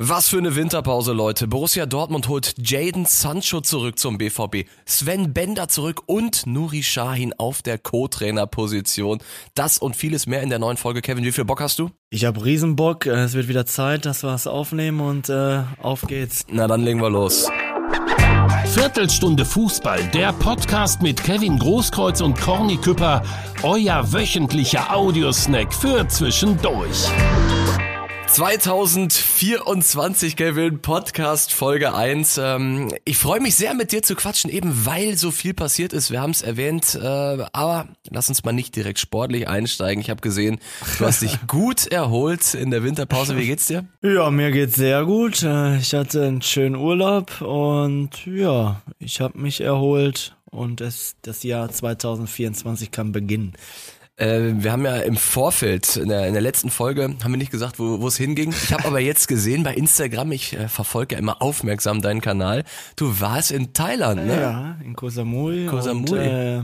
Was für eine Winterpause, Leute. Borussia Dortmund holt Jaden Sancho zurück zum BVB, Sven Bender zurück und Nuri Sahin auf der Co-Trainer-Position. Das und vieles mehr in der neuen Folge. Kevin, wie viel Bock hast du? Ich hab Riesenbock. Es wird wieder Zeit, dass wir es aufnehmen und äh, auf geht's. Na, dann legen wir los. Viertelstunde Fußball, der Podcast mit Kevin Großkreuz und Corny Küpper, euer wöchentlicher Audiosnack für zwischendurch. 2024, Kevin, Podcast Folge 1. Ähm, ich freue mich sehr, mit dir zu quatschen, eben weil so viel passiert ist. Wir haben es erwähnt, äh, aber lass uns mal nicht direkt sportlich einsteigen. Ich habe gesehen, du hast dich gut erholt in der Winterpause. Wie geht's dir? Ja, mir geht's sehr gut. Äh, Ich hatte einen schönen Urlaub und ja, ich habe mich erholt und es, das Jahr 2024 kann beginnen. Äh, wir haben ja im Vorfeld, in der, in der letzten Folge, haben wir nicht gesagt, wo es hinging. Ich habe aber jetzt gesehen bei Instagram, ich äh, verfolge ja immer aufmerksam deinen Kanal, du warst in Thailand, ne? Ja, in Koh Samui. Koh Samui. Und, äh,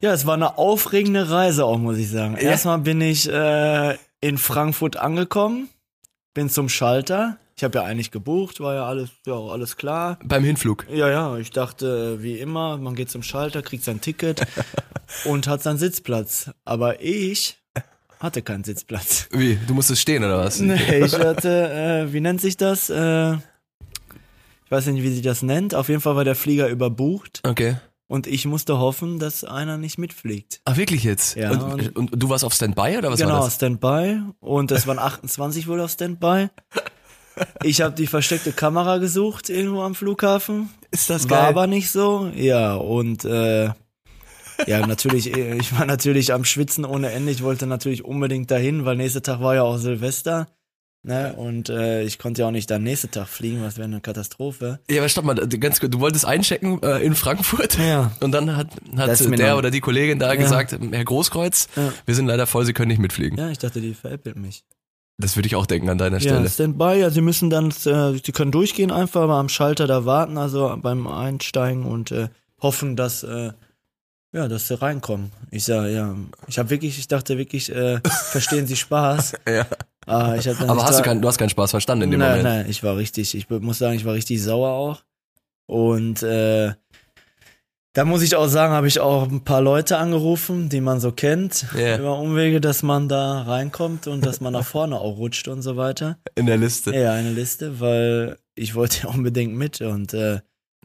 ja, es war eine aufregende Reise auch, muss ich sagen. Ja. Erstmal bin ich äh, in Frankfurt angekommen, bin zum Schalter. Ich habe ja eigentlich gebucht, war ja alles, ja, alles klar. Beim Hinflug. Ja, ja, ich dachte, wie immer, man geht zum Schalter, kriegt sein Ticket und hat seinen Sitzplatz. Aber ich hatte keinen Sitzplatz. Wie? Du musstest stehen oder was? Nee, ich hatte, äh, wie nennt sich das? Äh, ich weiß nicht, wie sich das nennt. Auf jeden Fall war der Flieger überbucht Okay. und ich musste hoffen, dass einer nicht mitfliegt. Ach, wirklich jetzt? Ja, Und, und- und, du warst auf Standby oder was genau, war das? Standby. Und das waren 28 wohl auf Standby. Ich habe die versteckte Kamera gesucht irgendwo am Flughafen. Ist das War aber nicht so. Ja, und äh, ja, natürlich, äh, ich war natürlich am Schwitzen ohne Ende. Ich wollte natürlich unbedingt dahin, weil nächster Tag war ja auch Silvester. Ne? Und äh, ich konnte ja auch nicht dann nächsten Tag fliegen, was wäre eine Katastrophe. Ja, aber stopp mal, ganz kurz, du wolltest einchecken äh, in Frankfurt Ja. und dann hat, hat der oder die Kollegin da gesagt, Herr Großkreuz, Ja. wir sind leider voll, Sie können nicht mitfliegen. Ja, ich dachte, die veräppelt mich. Das würde ich auch denken an deiner Ja, Stelle. Standby, ja, sie müssen dann, äh, sie können durchgehen einfach, aber am Schalter da warten, also beim Einsteigen und äh, hoffen, dass, äh, ja, dass sie reinkommen. Ich sag, ja, ich habe wirklich, ich dachte wirklich, äh, verstehen Sie Spaß. Ja. Ah, ich hab dann Aber hast du, keinen, du hast keinen Spaß verstanden in dem nein, Moment. nein, ich war richtig, ich muss sagen, ich war richtig sauer auch. Und äh, da muss ich auch sagen, habe ich auch ein paar Leute angerufen, die man so kennt, Ja. über Umwege, dass man da reinkommt und dass man nach vorne auch rutscht und so weiter. In der Liste. Ja, eine Liste, weil ich wollte ja unbedingt mit und äh,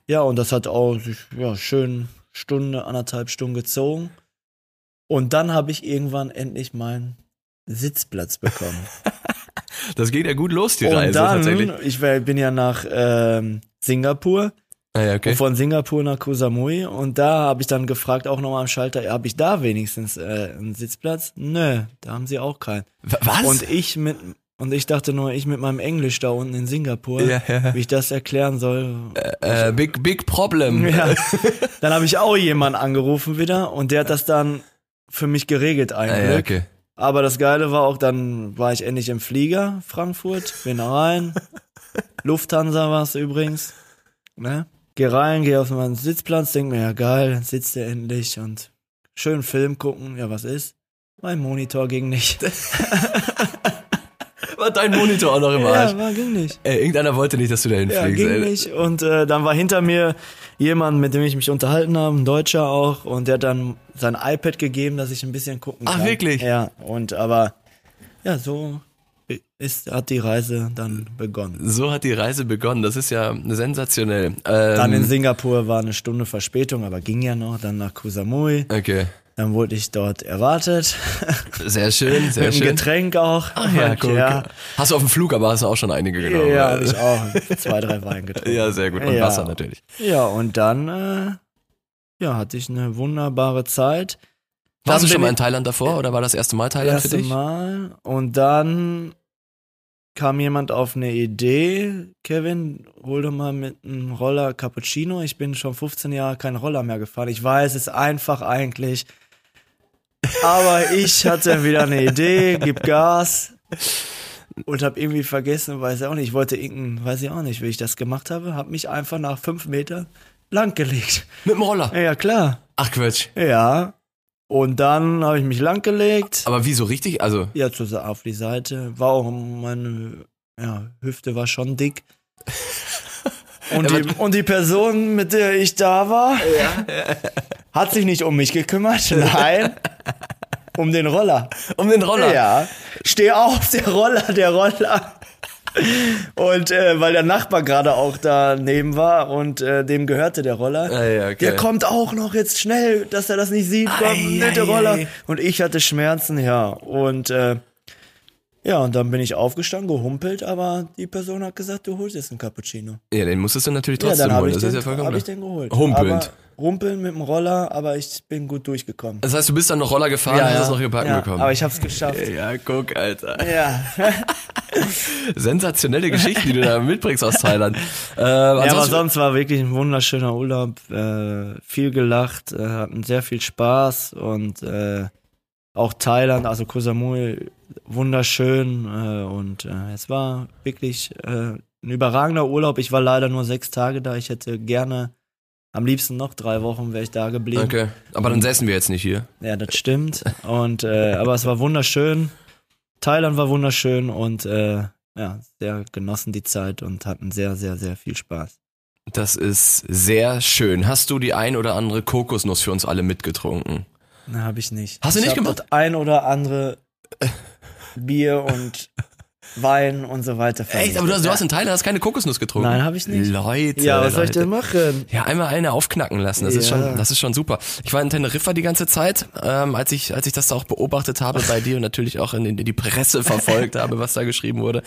ja, und das hat auch ja, schön Stunde, anderthalb Stunden gezogen. Und dann habe ich irgendwann endlich meinen Sitzplatz bekommen. Das geht ja gut los, die und Reise dann, tatsächlich. ich bin ja nach ähm, Singapur, Ah, ja, okay. von Singapur nach Koh Samui und da habe ich dann gefragt, auch nochmal am Schalter, habe ich da wenigstens äh, einen Sitzplatz? Nö, da haben sie auch keinen. Wa- Was? Und ich mit und ich dachte nur, ich mit meinem Englisch da unten in Singapur, Ja, ja. wie ich das erklären soll. äh, big, big problem. Ja. Dann habe ich auch jemanden angerufen wieder und der hat das dann für mich geregelt ein Ah, okay. Aber das Geile war auch, dann war ich endlich im Flieger, Frankfurt, bin rein. Lufthansa war es übrigens. Ne? Geh rein, geh auf meinen Sitzplatz, denk mir, ja geil, dann sitzt er endlich und schön Film gucken. Ja, was ist? Mein Monitor ging nicht. War dein Monitor auch noch im Arsch. ja, war, ging nicht. Ey, irgendeiner wollte nicht, dass du da Ja, hinfliegst. ging ey. nicht. Und äh, dann war hinter mir jemand, mit dem ich mich unterhalten habe, ein Deutscher auch, und der hat dann sein iPad gegeben, dass ich ein bisschen gucken Ach, kann. wirklich? Ja, und aber ja, so ist, hat die Reise dann begonnen. So hat die Reise begonnen. Das ist ja sensationell. Ähm, Dann in Singapur war eine Stunde Verspätung, aber ging ja noch. Dann nach Koh Samui. Okay. Dann wurde ich dort erwartet. Sehr schön, sehr Mit schön. Getränk auch. Ach ja, guck. Ja, Hast du auf dem Flug, aber hast du auch schon einige genommen. ja habe ich auch zwei, drei Wein getrunken. Ja, sehr gut. Und Ja. Wasser natürlich. Ja, und dann äh, ja, hatte ich eine wunderbare Zeit. Warst du schon mal in Thailand davor oder war das erste Mal Thailand für erste dich? Mal. Und dann kam jemand auf eine Idee, Kevin, hol doch mal mit einem Roller Cappuccino. Ich bin schon 15 Jahre kein Roller mehr gefahren. Ich weiß, es ist einfach eigentlich. Aber ich hatte wieder eine Idee, gib Gas und habe irgendwie vergessen, weiß ich auch nicht, ich wollte irgendein, weiß ich auch nicht, wie ich das gemacht habe, habe mich einfach nach fünf Metern langgelegt. Mit dem Roller. Ja, klar. Ach Quatsch. Ja. Und dann habe ich mich langgelegt. Aber wie so richtig? Also, Ja, zu, auf die Seite. War auch meine ja, Hüfte war schon dick. Und die, und die Person, mit der ich da war, hat sich nicht um mich gekümmert, nein, um den Roller. Um den Roller. Ja, steh auf, der Roller, der Roller. Und äh, weil der Nachbar gerade auch daneben war und äh, dem gehörte der Roller. Ah, ja, okay. Der kommt auch noch jetzt schnell, dass er das nicht sieht. Komm, Ei, nette ei, Roller. ei. Und ich hatte Schmerzen, ja. Und äh, ja, und dann bin ich aufgestanden, gehumpelt, aber die Person hat gesagt, du holst jetzt einen Cappuccino. Ja, den musstest du natürlich Ja, trotzdem habe holen. ich, Das den, ist ja vollkommen hab ich den geholt. Humpelnd. Aber rumpeln mit dem Roller, aber ich bin gut durchgekommen. Das heißt, du bist dann noch Roller gefahren und hast es noch gebacken ja, bekommen. aber ich hab's geschafft. ja, guck, Alter. Ja. Sensationelle Geschichten, die du da mitbringst aus Thailand. Äh, Ja, aber sonst war wirklich ein wunderschöner Urlaub. Äh, viel gelacht, äh, hatten sehr viel Spaß und äh, auch Thailand, also Koh Samui, wunderschön äh, und äh, es war wirklich ein überragender Urlaub. Ich war leider nur sechs Tage da. Ich hätte gerne am liebsten noch drei Wochen wäre ich da geblieben. okay. Aber dann säßen wir jetzt nicht hier. Ja, das stimmt. Und äh, aber es war wunderschön. Thailand war wunderschön und äh, ja, sehr genossen die Zeit und hatten sehr, sehr, sehr viel Spaß. Das ist sehr schön. Hast du die ein oder andere Kokosnuss für uns alle mitgetrunken? Na, habe ich nicht. Hast du ich nicht gemacht? Das ein oder andere Bier und Wein und so weiter. Echt? Aber du hast, du hast in Thailand hast keine Kokosnuss getrunken? Nein, habe ich nicht. Leute. Ja, was soll ich Leute. denn machen? Ja, einmal eine aufknacken lassen. Das ist Ja. schon, das ist schon super. Ich war in Teneriffa die ganze Zeit, ähm, als ich, als ich das da auch beobachtet habe bei dir und natürlich auch in, in die Presse verfolgt habe, was da geschrieben wurde.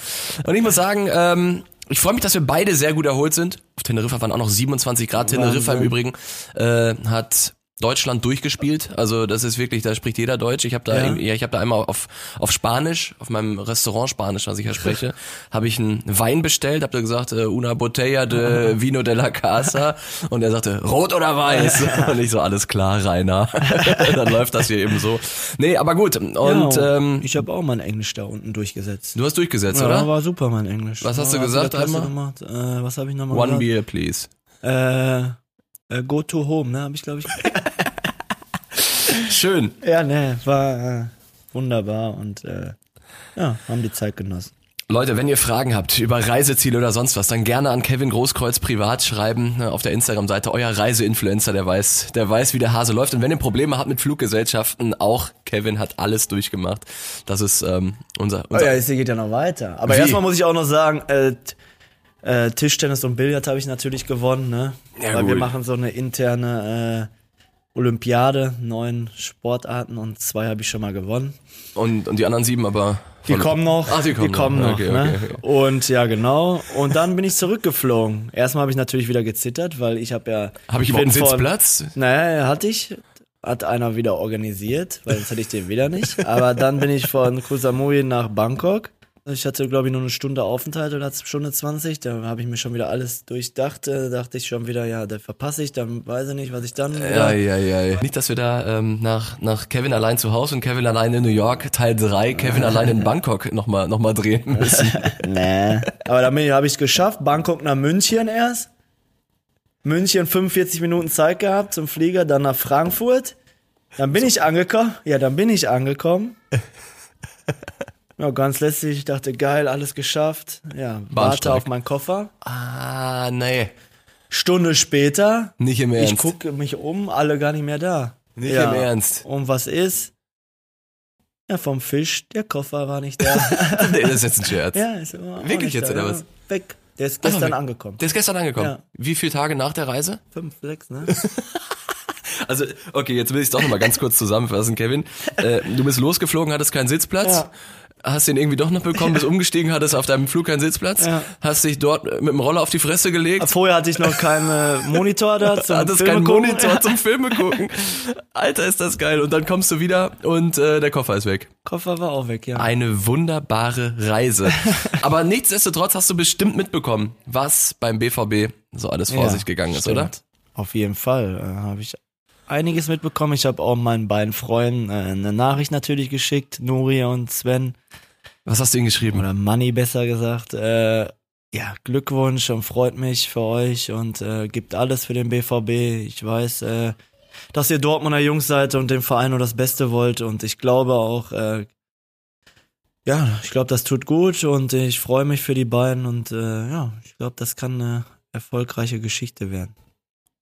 Und ich muss sagen, ähm, ich freue mich, dass wir beide sehr gut erholt sind. Auf Teneriffa waren auch noch 27 Grad. Teneriffa im Wahnsinn. Übrigen äh, hat Deutschland durchgespielt. Also das ist wirklich, da spricht jeder Deutsch. Ich habe da, Ja. ja. ich habe da einmal auf auf Spanisch, auf meinem Restaurant Spanisch, was ich ja spreche, habe ich einen Wein bestellt, habe da gesagt äh, una botella de vino de la casa und er sagte rot oder weiß und ich so alles klar, Rainer. Dann läuft das hier eben so. Nee, aber gut und ja, ähm, ich habe auch mein Englisch da unten durchgesetzt. du hast durchgesetzt, ja, oder? war super mein Englisch. Was hast du gesagt einmal? Gemacht. Äh, was habe ich nochmal One gesagt? beer, please. Äh, äh, go to home, ne? Habe ich glaube ich. Schön. ja, ne, war äh, wunderbar und äh, ja, haben die Zeit genossen. Leute, wenn ihr Fragen habt über Reiseziele oder sonst was, dann gerne an Kevin Großkreuz privat schreiben ne, auf der Instagram-Seite. Euer Reiseinfluencer, der weiß, der weiß, wie der Hase läuft. Und wenn ihr Probleme habt mit Fluggesellschaften, auch Kevin hat alles durchgemacht. Das ist ähm, unser, Oh unser ja, es geht ja noch weiter. Aber Wie? erstmal muss ich auch noch sagen, äh, äh, Tischtennis und Billard habe ich natürlich gewonnen, ne? Ja, Weil wir gut. machen so eine interne äh, Olympiade, neun Sportarten und zwei habe ich schon mal gewonnen. und, und die anderen sieben aber. Die kommen noch, Ach, die kommen, noch. noch. Okay, ne? okay, okay. Und ja, genau. Und dann bin ich zurückgeflogen. Erstmal habe ich natürlich wieder gezittert, weil ich habe ja. Habe ich überhaupt einen Sitzplatz? Naja, hatte ich. Hat einer wieder organisiert, weil sonst hätte ich den wieder nicht. Aber dann bin ich von Koh Samui nach Bangkok. Ich hatte, glaube ich, nur eine Stunde Aufenthalt oder eine Stunde 20. Da habe ich mir schon wieder alles durchdacht. Da dachte ich schon wieder, ja, da verpasse ich, dann weiß ich nicht, was ich dann Ja, ja, ja. Nicht, dass wir da ähm, nach, nach Kevin allein zu Hause und Kevin allein in New York, Teil 3, Kevin allein in Bangkok nochmal noch mal drehen müssen. Nee. Aber dann habe ich es geschafft. Bangkok nach München erst. München 45 Minuten Zeit gehabt zum Flieger, dann nach Frankfurt. Dann bin ich angekommen. Ja, dann bin ich angekommen. Ja, ganz letztlich, ich dachte, geil, alles geschafft. Ja, warte auf meinen Koffer. Ah, nee. Stunde später, Nicht im Ernst. ich gucke mich um, alle gar nicht mehr da. Nicht ja. im Ernst. Und was ist? Ja, vom Fisch, der Koffer war nicht da. Nee, das ist jetzt ein Scherz. ja, ist immer Wirklich jetzt, da, oder was? Weg. Der ist gestern angekommen. Der ist gestern angekommen. Ja. Wie viele Tage nach der Reise? Fünf, sechs, ne? Also, okay, jetzt will ich es doch nochmal ganz kurz zusammenfassen, Kevin. Äh, du bist losgeflogen, hattest keinen Sitzplatz. Ja. Hast den irgendwie doch noch bekommen, bist umgestiegen, hattest auf deinem Flug keinen Sitzplatz. Ja. Hast dich dort mit dem Roller auf die Fresse gelegt. Vorher hatte ich noch keinen äh, Monitor da zum hattest Filme keinen gucken. Monitor zum Filme gucken. Alter, ist das geil. Und dann kommst du wieder und äh, der Koffer ist weg. Koffer war auch weg, ja. Eine wunderbare Reise. Aber nichtsdestotrotz hast du bestimmt mitbekommen, was beim BVB so alles vor Ja, sich gegangen ist, stimmt. oder? Auf jeden Fall äh, habe ich einiges mitbekommen. Ich habe auch meinen beiden Freunden äh, eine Nachricht natürlich geschickt, Nuri und Sven. Was hast du ihnen geschrieben? Oder Manni besser gesagt. Äh, ja, Glückwunsch und freut mich für euch und äh, gibt alles für den BVB. Ich weiß, äh, dass ihr Dortmunder Jungs seid und dem Verein nur das Beste wollt und ich glaube auch, äh, ja, ich glaube, das tut gut und ich freue mich für die beiden und äh, ja, ich glaube, das kann eine erfolgreiche Geschichte werden.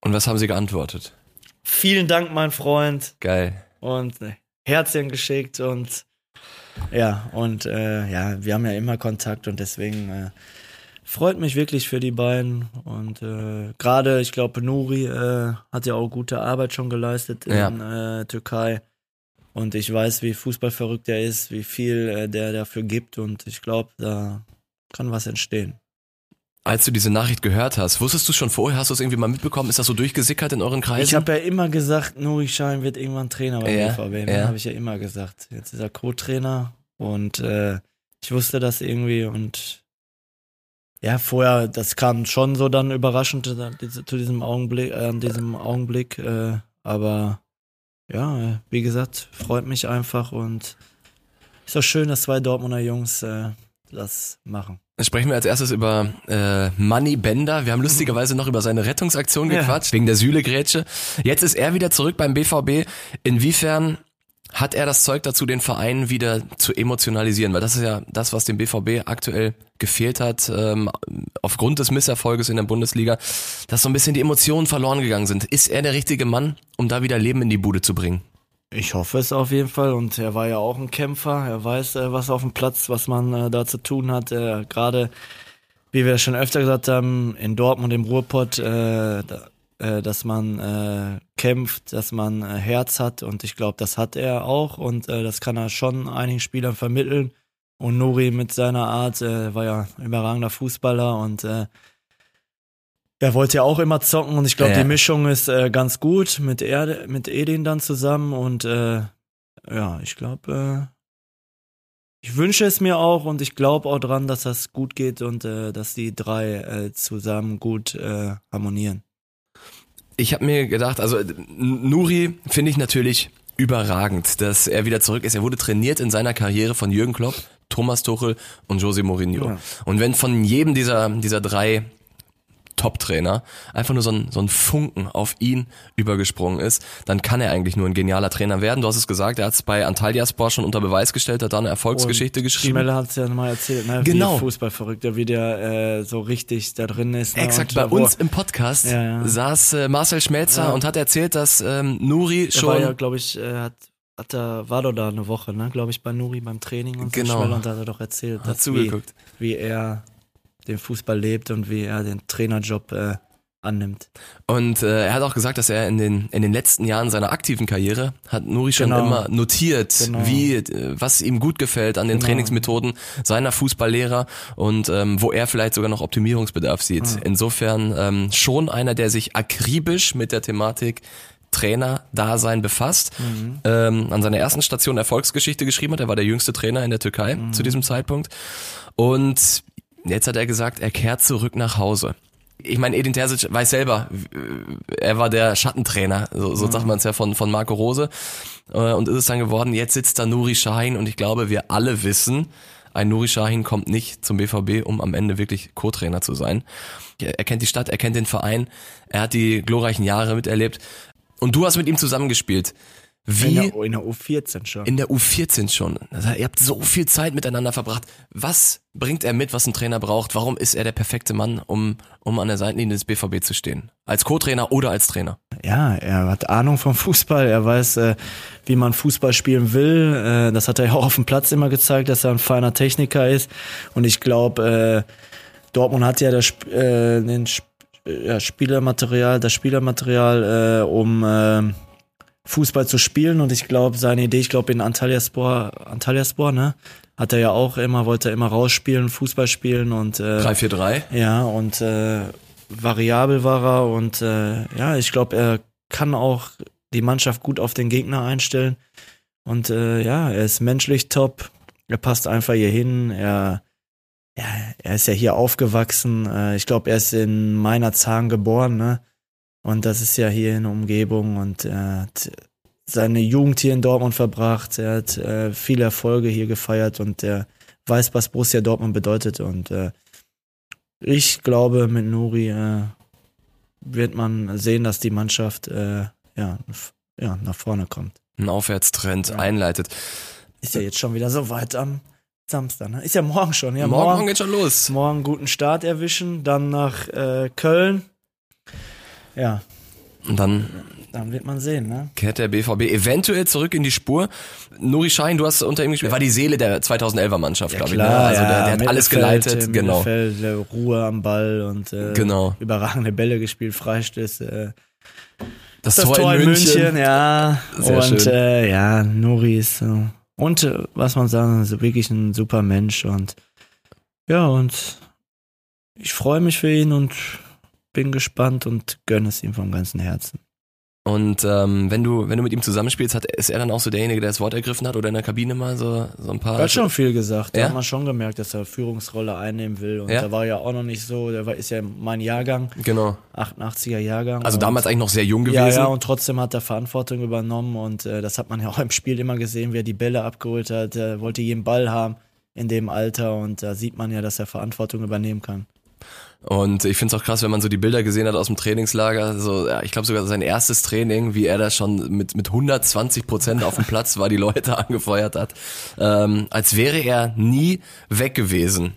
Und was haben sie geantwortet? Vielen Dank, mein Freund. Geil. Und äh, Herzchen geschickt und ja, und äh, ja, wir haben ja immer Kontakt und deswegen äh, freut mich wirklich für die beiden. Und äh, gerade, ich glaube, Nuri äh, hat ja auch gute Arbeit schon geleistet in Ja. äh, Türkei. Und ich weiß, wie fußballverrückt er ist, wie viel der dafür gibt. Und ich glaube, da kann was entstehen. Als du diese Nachricht gehört hast, wusstest du schon vorher, hast du es irgendwie mal mitbekommen? Ist das so durchgesickert in euren Kreisen? Ich habe ja immer gesagt, Nuri Schein wird irgendwann Trainer beim Ja, BVB. ja. Ja. habe ich ja immer gesagt. Jetzt ist er Co-Trainer und äh, ich wusste das irgendwie und ja, vorher, das kam schon so dann überraschend zu diesem Augenblick, äh, an diesem Augenblick, äh, aber ja, wie gesagt, freut mich einfach und ist doch schön, dass zwei Dortmunder Jungs äh, das machen. Sprechen wir als erstes über äh, Money Bender. Wir haben lustigerweise noch über seine Rettungsaktion Ja. gequatscht, wegen der Sühle-Grätsche. Jetzt ist er wieder zurück beim BVB. Inwiefern hat er das Zeug dazu, den Verein wieder zu emotionalisieren? Weil das ist ja das, was dem BVB aktuell gefehlt hat, ähm, aufgrund des Misserfolges in der Bundesliga, dass so ein bisschen die Emotionen verloren gegangen sind. Ist er der richtige Mann, um da wieder Leben in die Bude zu bringen? Ich hoffe es auf jeden Fall und er war ja auch ein Kämpfer. Er weiß, äh, was auf dem Platz, was man äh, da zu tun hat. Äh, Gerade, wie wir schon öfter gesagt haben, in Dortmund im Ruhrpott, äh, da, äh, dass man äh, kämpft, dass man Herz hat und ich glaube, das hat er auch und das kann er schon einigen Spielern vermitteln. Und Nuri mit seiner Art war ja überragender Fußballer und er wollte ja auch immer zocken und ich glaube, Ja. die Mischung ist äh, ganz gut mit Erde, mit Edin dann zusammen und äh, ja, ich glaube, äh, ich wünsche es mir auch und ich glaube auch dran, dass das gut geht und äh, dass die drei äh, zusammen gut äh, harmonieren. Ich habe mir gedacht, also Nuri finde ich natürlich überragend, dass er wieder zurück ist. Er wurde trainiert in seiner Karriere von Jürgen Klopp, Thomas Tuchel und Jose Mourinho. Ja. Und wenn von jedem dieser, dieser drei Top-Trainer einfach nur so ein, so ein Funken auf ihn übergesprungen ist, dann kann er eigentlich nur ein genialer Trainer werden. Du hast es gesagt, er hat es bei Antalyaspor schon unter Beweis gestellt, hat da eine Erfolgsgeschichte Und geschrieben. Schmeller hat es ja mal erzählt, ne? Genau. Wie Fußballverrückter, wie der äh, so richtig da drin ist. Ne? Exakt, und bei uns im Podcast Ja, ja. saß äh, Marcel Schmelzer Ja. und hat erzählt, dass ähm, Nuri Er schon war ja, glaube ich, äh, hat, hat er, war doch da eine Woche, ne, glaube ich, bei Nuri beim Training und Genau. so Schmeller und da hat er doch erzählt, hat dass wie, wie er den Fußball lebt und wie er den Trainerjob äh, annimmt. Und äh, er hat auch gesagt, dass er in den in den letzten Jahren seiner aktiven Karriere hat Nuri schon Genau. immer notiert, Genau. wie äh, was ihm gut gefällt an den Genau. Trainingsmethoden seiner Fußballlehrer und ähm, wo er vielleicht sogar noch Optimierungsbedarf sieht. Mhm. Insofern ähm, schon einer, der sich akribisch mit der Thematik Trainer-Dasein befasst. Mhm. Ähm, an seiner ersten Station Erfolgsgeschichte geschrieben hat. Er war der jüngste Trainer in der Türkei Mhm. zu diesem Zeitpunkt. Und jetzt hat er gesagt, er kehrt zurück nach Hause. Ich meine, Edin Terzic weiß selber, er war der Schattentrainer, so, so sagt man es ja von, von Marco Rose. Äh, Und ist es dann geworden, jetzt sitzt da Nuri Sahin und ich glaube, wir alle wissen, ein Nuri Sahin kommt nicht zum BVB, um am Ende wirklich Co-Trainer zu sein. Er kennt die Stadt, er kennt den Verein, er hat die glorreichen Jahre miterlebt. Und du hast mit ihm zusammengespielt. In Wie der, in der U14 schon. in der U14 schon. Also ihr habt so viel Zeit miteinander verbracht. Was bringt er mit, was ein Trainer braucht? Warum ist er der perfekte Mann, um, um an der Seitenlinie des BVB zu stehen? Als Co-Trainer oder als Trainer? Ja, er hat Ahnung vom Fußball, er weiß, äh, wie man Fußball spielen will. Äh, das hat er ja auch auf dem Platz immer gezeigt, dass er ein feiner Techniker ist. Und ich glaube, äh, Dortmund hat ja das äh, den Sp ja, Spielermaterial, das Spielermaterial, äh, um äh, Fußball zu spielen. Und ich glaube, seine Idee, ich glaube in Antalyaspor, Antalyaspor, ne, hat er ja auch immer, wollte er immer rausspielen, Fußball spielen und äh, 3-4-3? ja, und äh, variabel war er und äh, ja, ich glaube, er kann auch die Mannschaft gut auf den Gegner einstellen. Und äh, ja, er ist menschlich top. Er passt einfach hier hin. Er, ja, er ist ja hier aufgewachsen. Äh, ich glaube, er ist in meiner Zahn geboren, ne? Und das ist ja hier in der Umgebung und er hat seine Jugend hier in Dortmund verbracht. Er hat äh, viele Erfolge hier gefeiert und er weiß, was Borussia Dortmund bedeutet. Und äh, ich glaube, mit Nuri äh, wird man sehen, dass die Mannschaft äh, ja, ja, nach vorne kommt. Ein Aufwärtstrend Ja. einleitet. Ist ja jetzt schon wieder so weit am Samstag, ne? Ist ja morgen schon, ja. morgen, Morgen, morgen geht schon los. morgen guten Start erwischen, dann nach äh, Köln. Ja, Und dann dann wird man sehen, ne? kehrt der BVB eventuell zurück in die Spur. Nuri Schein, du hast unter ihm gespielt, war die Seele der 2011er Mannschaft, glaube ich. Ne? Also der, der hat alles geleitet, genau. Äh, Ruhe am Ball und äh, Genau. überragende Bälle gespielt, Freistöße. Äh, Das, das Tor, in München, ja. Sehr und schön. Äh, ja, Nuri ist so. Und äh, was man sagen, ist wirklich ein super Mensch und ja, und ich freue mich für ihn und bin gespannt und gönne es ihm vom ganzen Herzen. Und ähm, wenn du wenn du mit ihm zusammenspielst, hat, ist er dann auch so derjenige, der das Wort ergriffen hat oder in der Kabine mal so so ein paar. Er hat schon viel gesagt. Da Ja? hat man schon gemerkt, dass er Führungsrolle einnehmen will. Und Ja? da war ja auch noch nicht so, der war, ist ja mein Jahrgang, Genau. 88er Jahrgang. Also damals eigentlich noch sehr jung gewesen. Ja, ja, und trotzdem hat er Verantwortung übernommen und äh, das hat man ja auch im Spiel immer gesehen, wie er die Bälle abgeholt hat. Er wollte jeden Ball haben in dem Alter und da sieht man ja, dass er Verantwortung übernehmen kann. Und ich finde es auch krass, wenn man so die Bilder gesehen hat aus dem Trainingslager. So, ja, ich glaube sogar sein erstes Training, wie er da schon mit, mit 120 Prozent auf dem Platz war, die Leute angefeuert hat. Ähm, als wäre er nie weg gewesen.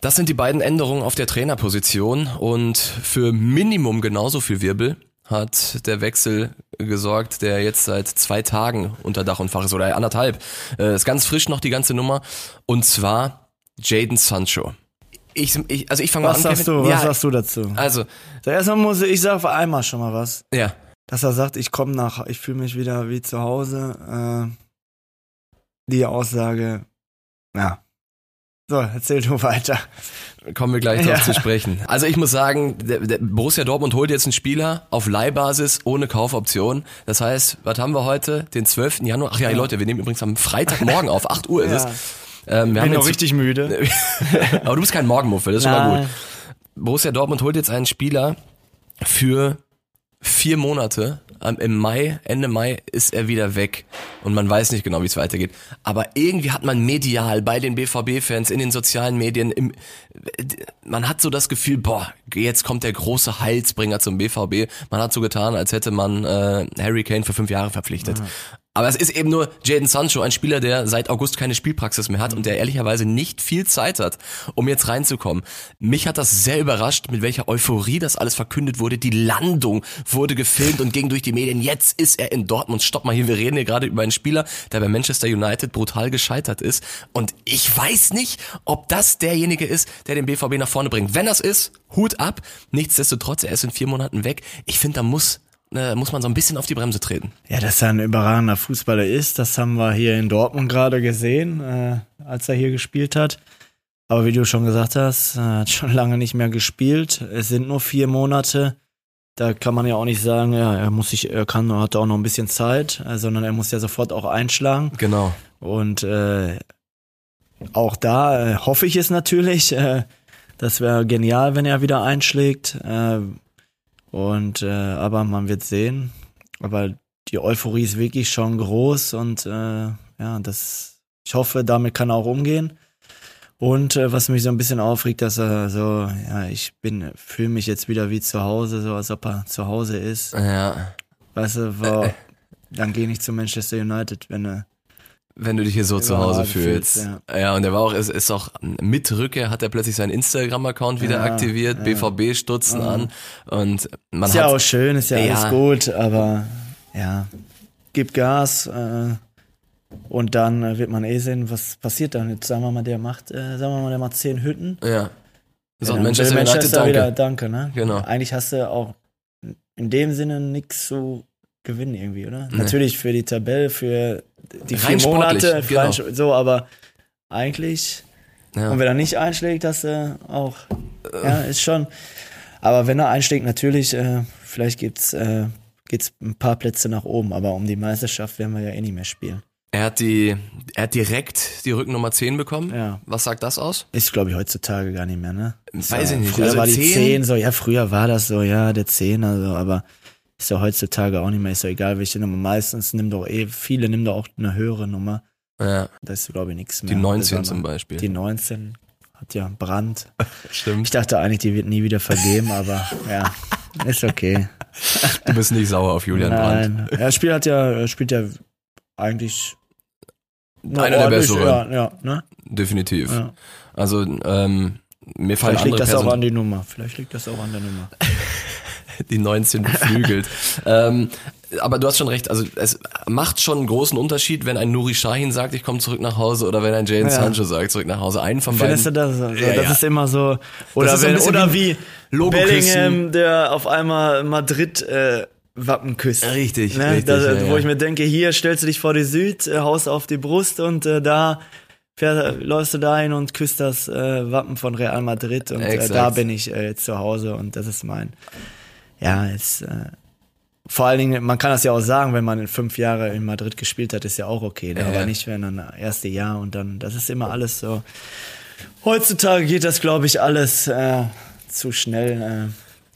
Das sind die beiden Änderungen auf der Trainerposition und für Minimum genauso viel Wirbel hat der Wechsel gesorgt, der jetzt seit zwei Tagen unter Dach und Fach ist oder anderthalb. Äh, ist ganz frisch noch die ganze Nummer und zwar Jaden Sancho. Ich, ich, also ich fange mal Was an. sagst Kevin. du? Ja, Was sagst du dazu? also, So, erstmal muss ich, ich sag einmal schon mal was. ja. Dass er sagt, ich komme nach, ich fühle mich wieder wie zu Hause. Äh, die Aussage, ja. So, erzähl du weiter. Kommen wir gleich drauf Ja. zu sprechen. Also ich muss sagen, der, der Borussia Dortmund holt jetzt einen Spieler auf Leihbasis ohne Kaufoption. Das heißt, was haben wir heute? Den 12. Januar. Ach ja, Leute, wir nehmen übrigens am Freitagmorgen auf. 8 Uhr ist Ja. es. Ähm, wir Bin noch jetzt- richtig müde. Aber du bist kein Morgenmuffel, das ist schon mal Nein. gut. Borussia Dortmund holt jetzt einen Spieler für vier Monate. Im Mai, Ende Mai ist er wieder weg. Und man weiß nicht genau, wie es weitergeht. Aber irgendwie hat man medial bei den BVB-Fans in den sozialen Medien, im, man hat so das Gefühl, boah, jetzt kommt der große Heilsbringer zum BVB. Man hat so getan, als hätte man äh, Harry Kane für fünf Jahre verpflichtet. Aber es ist eben nur Jaden Sancho, ein Spieler, der seit August keine Spielpraxis mehr hat und der ehrlicherweise nicht viel Zeit hat, um jetzt reinzukommen. Mich hat das sehr überrascht, mit welcher Euphorie das alles verkündet wurde. Die Landung wurde gefilmt und ging durch die Medien. Jetzt ist er in Dortmund. Stopp mal hier, wir reden hier gerade über einen Spieler, der bei Manchester United brutal gescheitert ist. Und ich weiß nicht, ob das derjenige ist, der den BVB nach vorne bringt. Wenn das ist, Hut ab. Nichtsdestotrotz, er ist in vier Monaten weg. Ich finde, da muss, äh, muss man so ein bisschen auf die Bremse treten. Ja, dass er ein überragender Fußballer ist, das haben wir hier in Dortmund gerade gesehen, äh, als er hier gespielt hat. Aber wie du schon gesagt hast, er hat schon lange nicht mehr gespielt. Es sind nur vier Monate. Da kann man ja auch nicht sagen, ja, er muss sich, er kann, hat auch noch ein bisschen Zeit, äh, sondern er muss ja sofort auch einschlagen. Genau. Und äh, auch da äh, hoffe ich es natürlich. Äh, das wäre genial, wenn er wieder einschlägt. Äh, und äh, aber man wird sehen. Aber die Euphorie ist wirklich schon groß und äh, ja, das. Ich hoffe, damit kann er auch umgehen. Und äh, was mich so ein bisschen aufregt, dass er so, ja, ich bin, fühle mich jetzt wieder wie zu Hause, so als ob er zu Hause ist. Ja. Weißt du, wo, dann geh nicht zu Manchester United, wenn er Wenn du dich hier so zu Hause fühlst, fühlst. Ja. und der war auch, ist, ist auch mit Rückkehr hat er plötzlich seinen Instagram-Account wieder Ja, aktiviert, ja. BVB-Stutzen an und man Ist hat ja auch schön, ist ja, Ja. alles gut, aber ja, gib Gas äh, und dann äh, wird man eh sehen, was passiert dann. Jetzt sagen wir mal, der macht, äh, sagen wir mal, der macht zehn Hütten. ja. So, Ja, und dann Manchester will United, Manchester danke. wieder danke, ne? Genau. Eigentlich hast du auch in dem Sinne nichts zu gewinnen irgendwie, oder? Nee. Natürlich für die Tabelle, für die Rein vier Monate, genau. rein- so, aber eigentlich Ja. und wenn er nicht einschlägt, hast du auch, ja, ist schon. Aber wenn er einschlägt, natürlich, äh, vielleicht gibt's, äh, geht's ein paar Plätze nach oben, aber um die Meisterschaft werden wir ja eh nicht mehr spielen. Er hat die, er hat direkt die Rückennummer 10 bekommen. Ja. Was sagt das aus? Ist, glaube ich, heutzutage gar nicht mehr, ne? Weiß ja, ich nicht. Früher Also war die 10 10 so, ja, früher war das so, ja, der 10, also, aber ist ja heutzutage auch nicht mehr, ist ja egal, welche Nummer. Meistens nimmt doch eh, viele nehmen doch auch eine höhere Nummer. Ja, Da ist, glaube ich, nichts mehr. die 19 Besonders. zum Beispiel. Die 19 hat ja Brand. Stimmt. Ich dachte eigentlich, die wird nie wieder vergeben, aber ja, ist okay. Du bist nicht sauer auf Julian Brandt. Nein, er spielt hat ja, spielt ja eigentlich einer der besseren. Ja, ja, ne? Definitiv. Ja. Also, ähm, mir fallen Vielleicht liegt das auch Personen, an die Nummer. Vielleicht liegt das auch an der Nummer. die 19 beflügelt. ähm, aber du hast schon recht, also es macht schon einen großen Unterschied, wenn ein Nuri Sahin sagt, ich komme zurück nach Hause, oder wenn ein Jaden Ja. Sancho sagt, zurück nach Hause. Einen von Findest du beiden. das? Also, Ja, das ja. ist immer so. Oder, so wenn, bisschen oder wie wie. Bellingham, der auf einmal Madrid äh, Wappen küsst. Richtig, ne? richtig, Das, wo ich mir denke, hier stellst du dich vor die Süd, äh, haust auf die Brust und äh, da fähr, läufst du dahin und küsst das äh, Wappen von Real Madrid und äh, da bin ich äh, jetzt zu Hause und das ist mein. Ja, ist. Äh, vor allen Dingen, man kann das ja auch sagen, wenn man in fünf Jahre in Madrid gespielt hat, ist ja auch okay. Ne? Ja, aber ja. nicht, wenn dann das erste Jahr und dann, das ist immer alles so. Heutzutage geht das, glaube ich, alles äh, zu schnell, äh,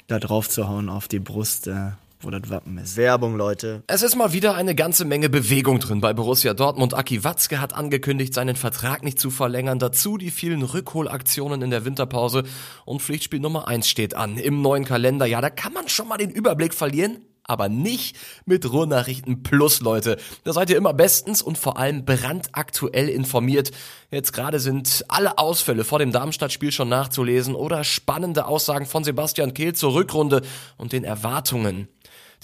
da drauf zu hauen auf die Brust, äh, wo das Wappen ist. Werbung, Leute. Es ist mal wieder eine ganze Menge Bewegung drin bei Borussia Dortmund. Aki Watzke hat angekündigt, seinen Vertrag nicht zu verlängern. Dazu die vielen Rückholaktionen in der Winterpause. Und Pflichtspiel Nummer eins steht an im neuen Kalender. Ja, da kann man schon mal den Überblick verlieren. Aber nicht mit Ruhrnachrichten Plus, Leute. Da seid ihr immer bestens und vor allem brandaktuell informiert. Jetzt gerade sind alle Ausfälle vor dem Darmstadt-Spiel schon nachzulesen oder spannende Aussagen von Sebastian Kehl zur Rückrunde und den Erwartungen.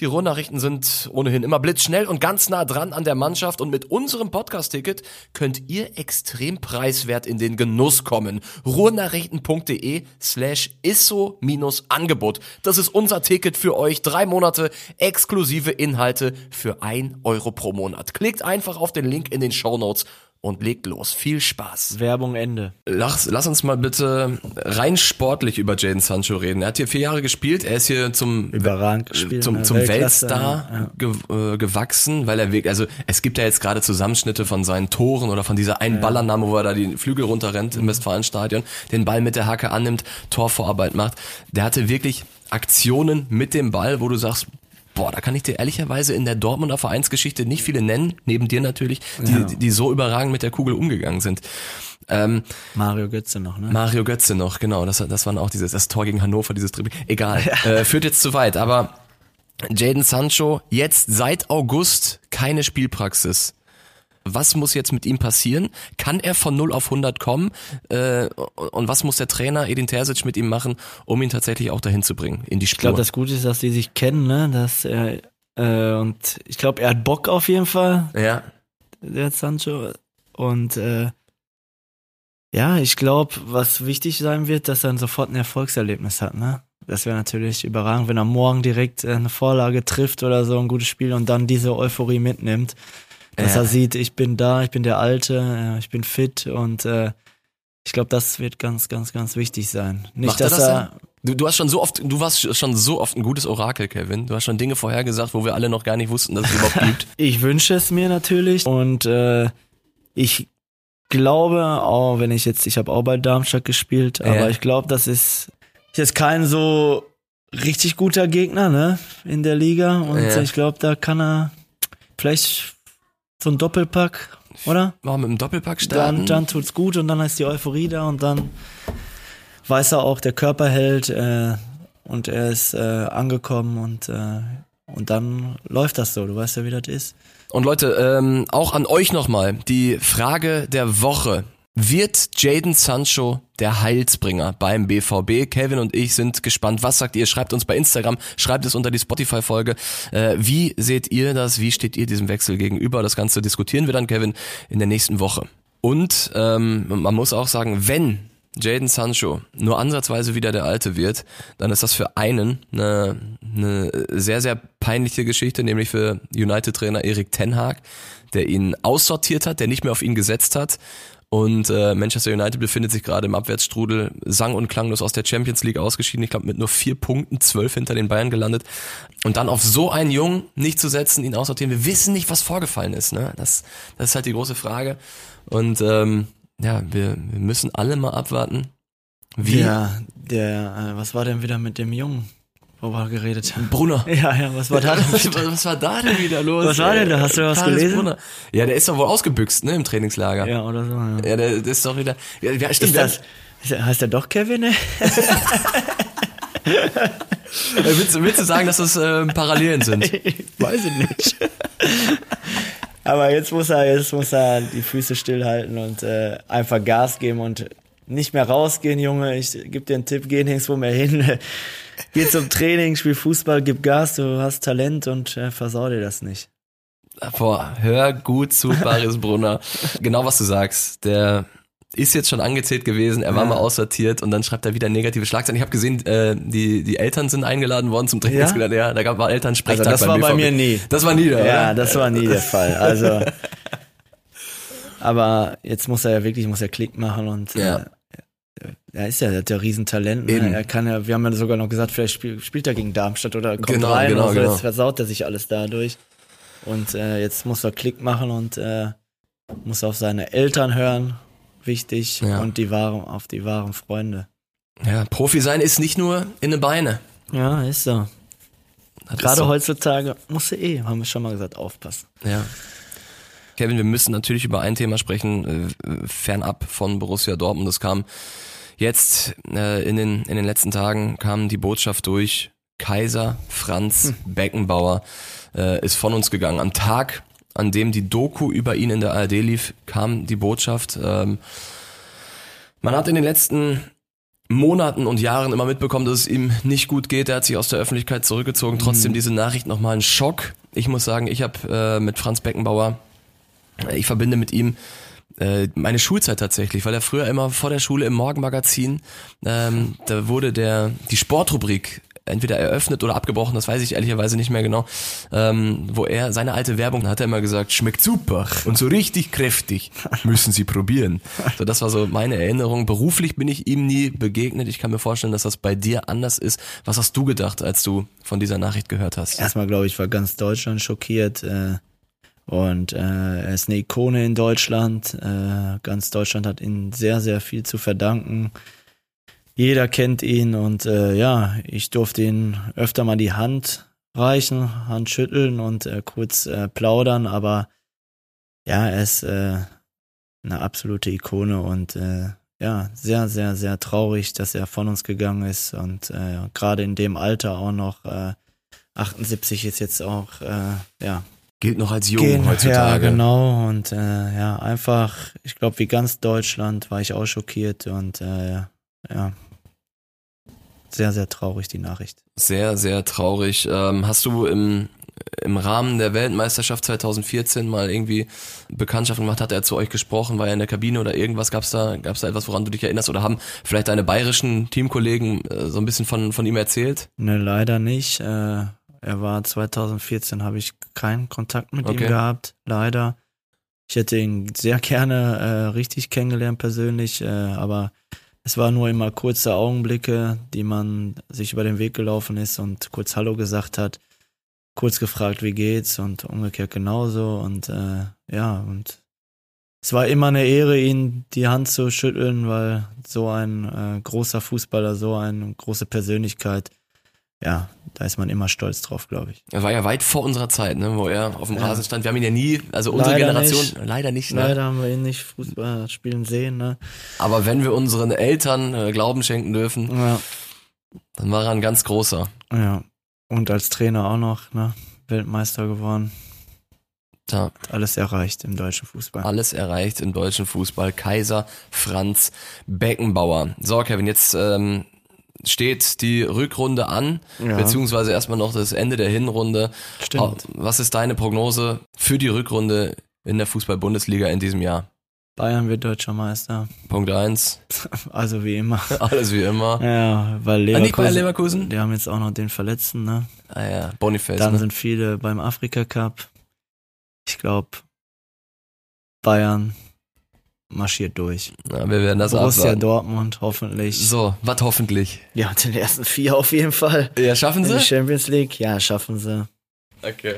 Die Ruhrnachrichten sind ohnehin immer blitzschnell und ganz nah dran an der Mannschaft und mit unserem Podcast-Ticket könnt ihr extrem preiswert in den Genuss kommen. Ruhrnachrichten.de slash isso-angebot. Das ist unser Ticket für euch. Drei Monate exklusive Inhalte für ein Euro pro Monat. Klickt einfach auf den Link in den Shownotes und legt los. Viel Spaß. Werbung Ende. Lass, lass uns mal bitte rein sportlich über Jaden Sancho reden. Er hat hier vier Jahre gespielt. Er ist hier zum Überragend gespielt, zum, zum Weltklasse, Weltstar ja. äh, gewachsen, weil er wirklich, also es gibt ja jetzt gerade Zusammenschnitte von seinen Toren oder von dieser einen Ballannahme, wo er da die Flügel runterrennt Mhm. im Westfalenstadion, den Ball mit der Hacke annimmt, Torvorarbeit macht. Der hatte wirklich Aktionen mit dem Ball, wo du sagst, Boah, da kann ich dir ehrlicherweise in der Dortmunder Vereinsgeschichte nicht viele nennen, neben dir natürlich, die, Ja. die, so überragend mit der Kugel umgegangen sind. Ähm, Mario Götze noch, ne? Mario Götze noch, genau, das, das waren auch dieses, das Tor gegen Hannover, dieses Dribbling. Egal, äh, führt jetzt zu weit, aber Jaden Sancho jetzt seit August keine Spielpraxis. Was muss jetzt mit ihm passieren? Kann er von 0 auf 100 kommen? Äh, und was muss der Trainer Edin Terzic mit ihm machen, um ihn tatsächlich auch dahin zu bringen, in die Ich Spur? glaube, das Gute ist, dass die sich kennen, ne? Dass er äh, und ich glaube, er hat Bock auf jeden Fall, ja, der Sancho. Und äh, ja, ich glaube, was wichtig sein wird, dass er dann sofort ein Erfolgserlebnis hat, ne? Das wäre natürlich überragend, wenn er morgen direkt äh, eine Vorlage trifft oder so, ein gutes Spiel und dann diese Euphorie mitnimmt. Dass er sieht, ich bin da, ich bin der Alte, äh, ich bin fit und äh, ich glaube, das wird ganz, ganz, ganz wichtig sein. Nicht, Macht er dass das er, Du, du hast schon so oft, du warst schon so oft ein gutes Orakel, Kevin. Du hast schon Dinge vorhergesagt, wo wir alle noch gar nicht wussten, dass es überhaupt gibt. Ich wünsche es mir natürlich und äh, ich glaube, auch wenn ich jetzt, ich habe auch bei Darmstadt gespielt, aber Ja. ich glaube, das ist, ist jetzt kein so richtig guter Gegner, ne, in der Liga und Ja. ich glaube, da kann er vielleicht so ein Doppelpack, oder? Machen mit dem Doppelpack starten. Dann, dann tut's gut und dann ist die Euphorie da und dann weiß er auch, der Körper hält äh, und er ist äh, angekommen und äh, und dann läuft das so. Du weißt ja, wie das ist. Und Leute, ähm, auch an euch nochmal die Frage der Woche. Wird Jaden Sancho der Heilsbringer beim BVB? Kevin und ich sind gespannt. Was sagt ihr? Schreibt uns bei Instagram, schreibt es unter die Spotify-Folge. Äh, wie seht ihr das? Wie steht ihr diesem Wechsel gegenüber? Das Ganze diskutieren wir dann, Kevin, in der nächsten Woche. Und ähm, man muss auch sagen, wenn Jaden Sancho nur ansatzweise wieder der Alte wird, dann ist das für einen eine, eine sehr, sehr peinliche Geschichte, nämlich für United-Trainer Erik Ten Hag, der ihn aussortiert hat, der nicht mehr auf ihn gesetzt hat. Und äh, Manchester United befindet sich gerade im Abwärtsstrudel, sang- und klanglos aus der Champions League ausgeschieden. Ich glaube, mit nur vier Punkten, zwölf hinter den Bayern gelandet. Und dann auf so einen Jungen nicht zu setzen, ihn aussortieren. Wir wissen nicht, was vorgefallen ist. Ne? Das, das ist halt die große Frage. Und ähm, ja, wir, wir müssen alle mal abwarten. Wie? Ja, der, äh, was war denn wieder mit dem Jungen, wo wir geredet? Brunner. Ja, ja, was war da denn? was, war da denn wieder los? Was war denn da? Hast du was Thales gelesen? Brunner. Ja, der ist doch wohl ausgebüxt, ne, im Trainingslager. Ja, ja, oder so. Ja. der, der ist doch wieder. Ja, ja stimmt. Ist das, ist, heißt der doch Kevin? Ne? willst, du- willst du sagen, dass das äh, Parallelen sind? Weiß ich nicht. Aber jetzt muss er, jetzt muss er die Füße stillhalten und äh, einfach Gas geben und nicht mehr rausgehen, Junge. Ich gebe dir einen Tipp, geh nirgendwo mehr hin. geh zum Training, spiel Fußball, gib Gas, du hast Talent und äh, versau dir das nicht. Boah, hör gut zu, Baris Brunner. genau was du sagst. Der ist jetzt schon angezählt gewesen, er war Ja. mal aussortiert und dann schreibt er wieder negative Schlagzeilen. Ich habe gesehen, äh, die, die Eltern sind eingeladen worden zum Trainingsgelände. Ja? da gab war Elternsprechtag Also das war bei BVB. mir nie. Das war nie da, Ja, oder? das war nie der Fall. Also, aber jetzt muss er ja wirklich, muss er Klick machen und Ja. äh, er ist ja, er hat ja Riesentalent. Ne? Er kann ja, wir haben ja sogar noch gesagt, vielleicht spiel, spielt er gegen Darmstadt oder kommt Genau, rein genau, und so, genau. jetzt versaut er sich alles dadurch. Und äh, jetzt muss er Klick machen und äh, muss auf seine Eltern hören, wichtig, Ja. und die wahren, auf die wahren Freunde. Ja, Profi sein ist nicht nur in den Beine. Ja, ist so. Das ist Gerade so. heutzutage muss er eh, haben wir schon mal gesagt, aufpassen. Ja. Kevin, wir müssen natürlich über ein Thema sprechen, äh, fernab von Borussia Dortmund. Es kam jetzt äh, in, den, in den letzten Tagen kam die Botschaft durch, Kaiser Franz Beckenbauer äh, ist von uns gegangen. Am Tag, an dem die Doku über ihn in der ARD lief, kam die Botschaft. Ähm, man hat in den letzten Monaten und Jahren immer mitbekommen, dass es ihm nicht gut geht. Er hat sich aus der Öffentlichkeit zurückgezogen. Trotzdem diese Nachricht nochmal ein Schock. Ich muss sagen, ich habe äh, mit Franz Beckenbauer, ich verbinde mit ihm äh, meine Schulzeit tatsächlich, weil er früher immer vor der Schule im Morgenmagazin, ähm, da wurde der die Sportrubrik entweder eröffnet oder abgebrochen, das weiß ich ehrlicherweise nicht mehr genau, ähm, wo er seine alte Werbung hat er immer gesagt, schmeckt super und so richtig kräftig, müssen Sie probieren. So, das war so meine Erinnerung. Beruflich bin ich ihm nie begegnet. Ich kann mir vorstellen, dass das bei dir anders ist. Was hast du gedacht, als du von dieser Nachricht gehört hast? Erstmal, glaube ich, war ganz Deutschland schockiert. Äh, und äh, er ist eine Ikone in Deutschland. Äh, ganz Deutschland hat ihm sehr, sehr viel zu verdanken. Jeder kennt ihn und äh, ja, ich durfte ihn öfter mal die Hand reichen, Hand schütteln und äh, kurz äh, plaudern, aber ja, er ist äh, eine absolute Ikone und äh, ja, sehr, sehr, sehr traurig, dass er von uns gegangen ist und äh, gerade in dem Alter auch noch äh, 78 ist jetzt auch, äh, ja, Gilt noch als jung gehen. Ja, heutzutage. genau. Und äh, ja, einfach, ich glaube, wie ganz Deutschland war ich auch schockiert und äh, ja, sehr, sehr traurig die Nachricht. Sehr, sehr traurig. Ähm, hast du im, im Rahmen der Weltmeisterschaft 2014 mal irgendwie Bekanntschaften gemacht? Hat er zu euch gesprochen? War er in der Kabine oder irgendwas? Gab's da, gab's da etwas, woran du dich erinnerst? Oder haben vielleicht deine bayerischen Teamkollegen äh, so ein bisschen von, von ihm erzählt? Ne, leider nicht. Äh, er war 2014, habe ich keinen Kontakt mit Okay. ihm gehabt, leider. Ich hätte ihn sehr gerne äh, richtig kennengelernt persönlich, äh, aber es war nur immer kurze Augenblicke, die man sich über den Weg gelaufen ist und kurz Hallo gesagt hat, kurz gefragt, wie geht's und umgekehrt genauso und äh, ja und es war immer eine Ehre, ihn die Hand zu schütteln, weil so ein äh, großer Fußballer, so eine große Persönlichkeit, ja, da ist man immer stolz drauf, glaube ich. Er war ja weit vor unserer Zeit, ne, wo er auf dem Ja. Rasen stand. Wir haben ihn ja nie, also unsere Leider Generation, nicht. leider nicht, ne? Leider haben wir ihn nicht Fußball spielen sehen, ne? Aber wenn wir unseren Eltern äh, Glauben schenken dürfen, Ja, dann war er ein ganz großer. ja. Und als Trainer auch noch, ne? Weltmeister geworden. Da Alles erreicht im deutschen Fußball. alles erreicht im deutschen Fußball. Kaiser Franz Beckenbauer. So, Kevin, jetzt ähm, steht die Rückrunde an, Ja. beziehungsweise erstmal noch das Ende der Hinrunde. Stimmt. Was ist deine Prognose für die Rückrunde in der Fußball-Bundesliga in diesem Jahr? Bayern wird deutscher Meister. Punkt eins, Also wie immer. alles wie immer. Ja, weil Ah, nicht Leverkusen, Leverkusen? die haben jetzt auch noch den Verletzten, ne? Ah ja, Boniface. Dann ne? sind viele beim Afrika Cup. Ich glaube, Bayern marschiert durch. Ja, wir werden das Borussia abwarten. Dortmund hoffentlich. So, was hoffentlich. Ja, den ersten vier auf jeden Fall. Ja, schaffen In die sie? Champions League, ja, schaffen sie. Okay.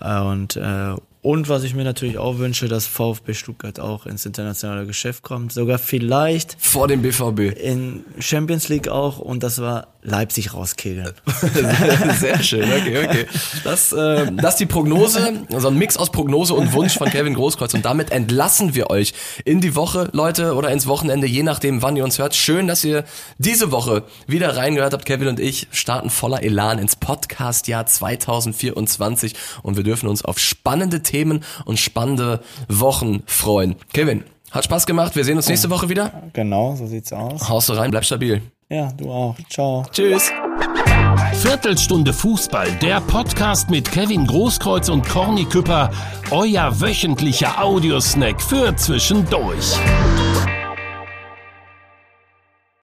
Äh, Und, äh, und was ich mir natürlich auch wünsche, dass VfB Stuttgart auch ins internationale Geschäft kommt. Sogar vielleicht Vor dem BVB. in Champions League auch und das war Leipzig rauskegeln. Sehr schön, okay, okay. Das, äh, das ist die Prognose, also ein Mix aus Prognose und Wunsch von Kevin Großkreuz. Und damit entlassen wir euch in die Woche, Leute, oder ins Wochenende, je nachdem, wann ihr uns hört. Schön, dass ihr diese Woche wieder reingehört habt. Kevin und ich starten voller Elan ins Podcast-Jahr 2024 und wir dürfen uns auf spannende Themen und spannende Wochen freuen. Kevin, hat Spaß gemacht. Wir sehen uns nächste Woche wieder. Genau, so sieht's aus. Haust du rein, bleib stabil. Ja, du auch. Ciao. Tschüss. Viertelstunde Fußball, der Podcast mit Kevin Großkreuz und Corny Küpper, euer wöchentlicher Audiosnack für zwischendurch.